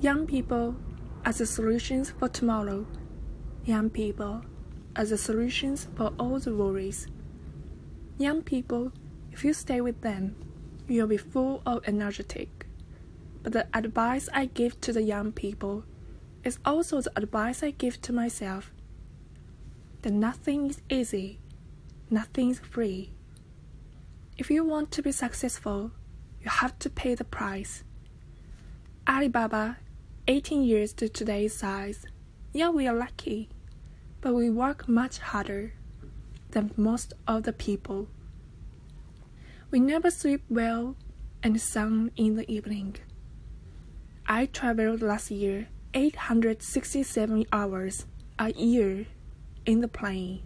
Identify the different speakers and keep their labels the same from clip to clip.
Speaker 1: Young people as the solutions for tomorrow. Young people as the solutions for all the worries. Young people, if you stay with them, you'll be full of energetic. But the advice I give to the young people is also the advice I give to myself. That nothing is easy, nothing is free. If you want to be successful, you have to pay the price. Alibaba 18 years to today's size. Yeah, we are lucky, but we work much harder than most of the people. We never sleep well and sun in the evening. I traveled last year 867 hours a year in the plane.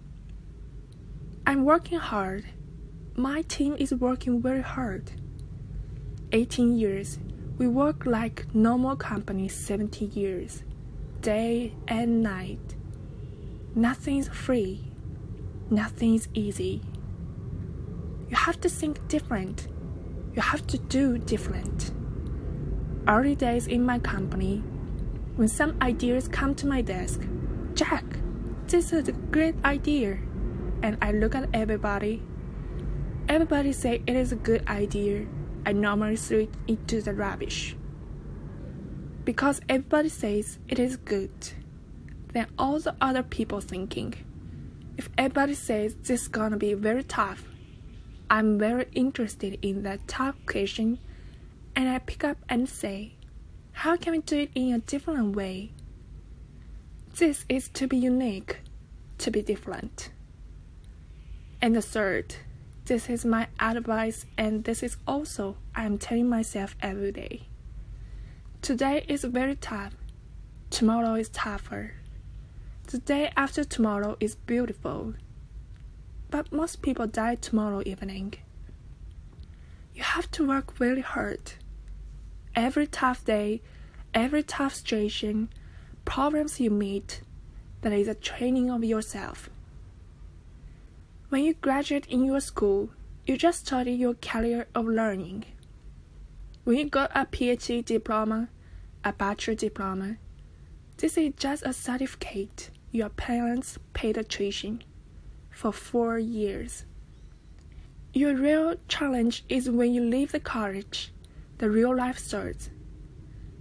Speaker 1: I'm working hard. My team is working very hard. 18 years we work like normal companies 70 years, day and night. Nothing's free. Nothing's easy. You have to think different. You have to do different. Early days in my company, when some ideas come to my desk, Jack, this is a great idea. And I look at everybody. Everybody say it is a good idea I normally throw it into the rubbish. Because everybody says it is good, then all the other people thinking, if everybody says this is gonna be very tough, I'm very interested in that tough question, and I pick up and say, how can we do it in a different way? This is to be unique, to be different. And the third, this is my advice, and this is also I am telling myself every day. Today is very tough. Tomorrow is tougher. The day after tomorrow is beautiful. But most people die tomorrow evening. You have to work really hard. Every tough day, every tough situation, problems you meet, that is a training of yourself. When you graduate in your school, you just started your career of learning. When you got a PhD diploma, a bachelor diploma, this is just a certificate your parents paid the tuition for four years. Your real challenge is when you leave the college, the real life starts,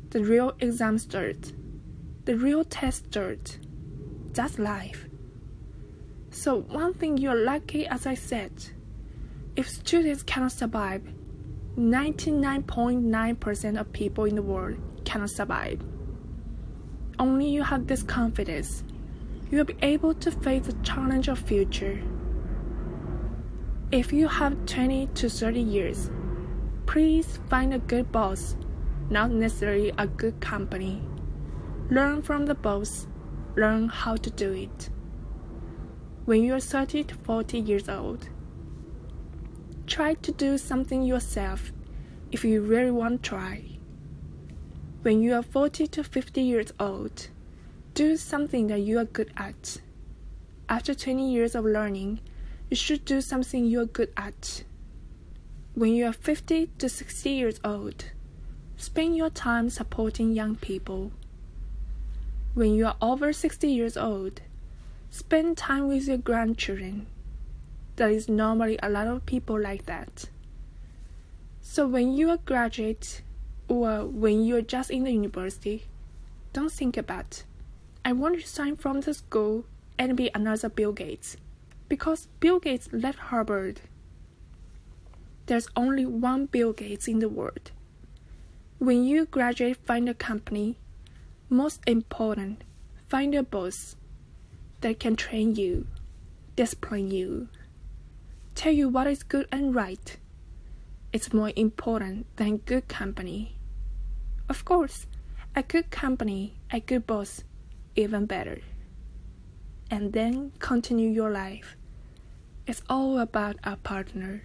Speaker 1: the real exam starts, the real test starts. That's life. So one thing you're lucky as I said, if students cannot survive, 99.9% of people in the world cannot survive. Only you have this confidence, you will be able to face the challenge of future. If you have 20 to 30 years, please find a good boss, not necessarily a good company. Learn from the boss, learn how to do it when you're 30 to 40 years old. Try to do something yourself if you really want to try. When you are 40 to 50 years old, do something that you are good at. After 20 years of learning, you should do something you are good at. When you are 50 to 60 years old, spend your time supporting young people. When you are over 60 years old, Spend time with your grandchildren. There is normally a lot of people like that. So when you are graduate or when you are just in the university, don't think about I want to sign from the school and be another Bill Gates. Because Bill Gates left Harvard. There's only one Bill Gates in the world. When you graduate, find a company. Most important, find a boss that can train you, discipline you, tell you what is good and right. It's more important than good company. Of course, a good company, a good boss, even better. And then continue your life. It's all about a partner.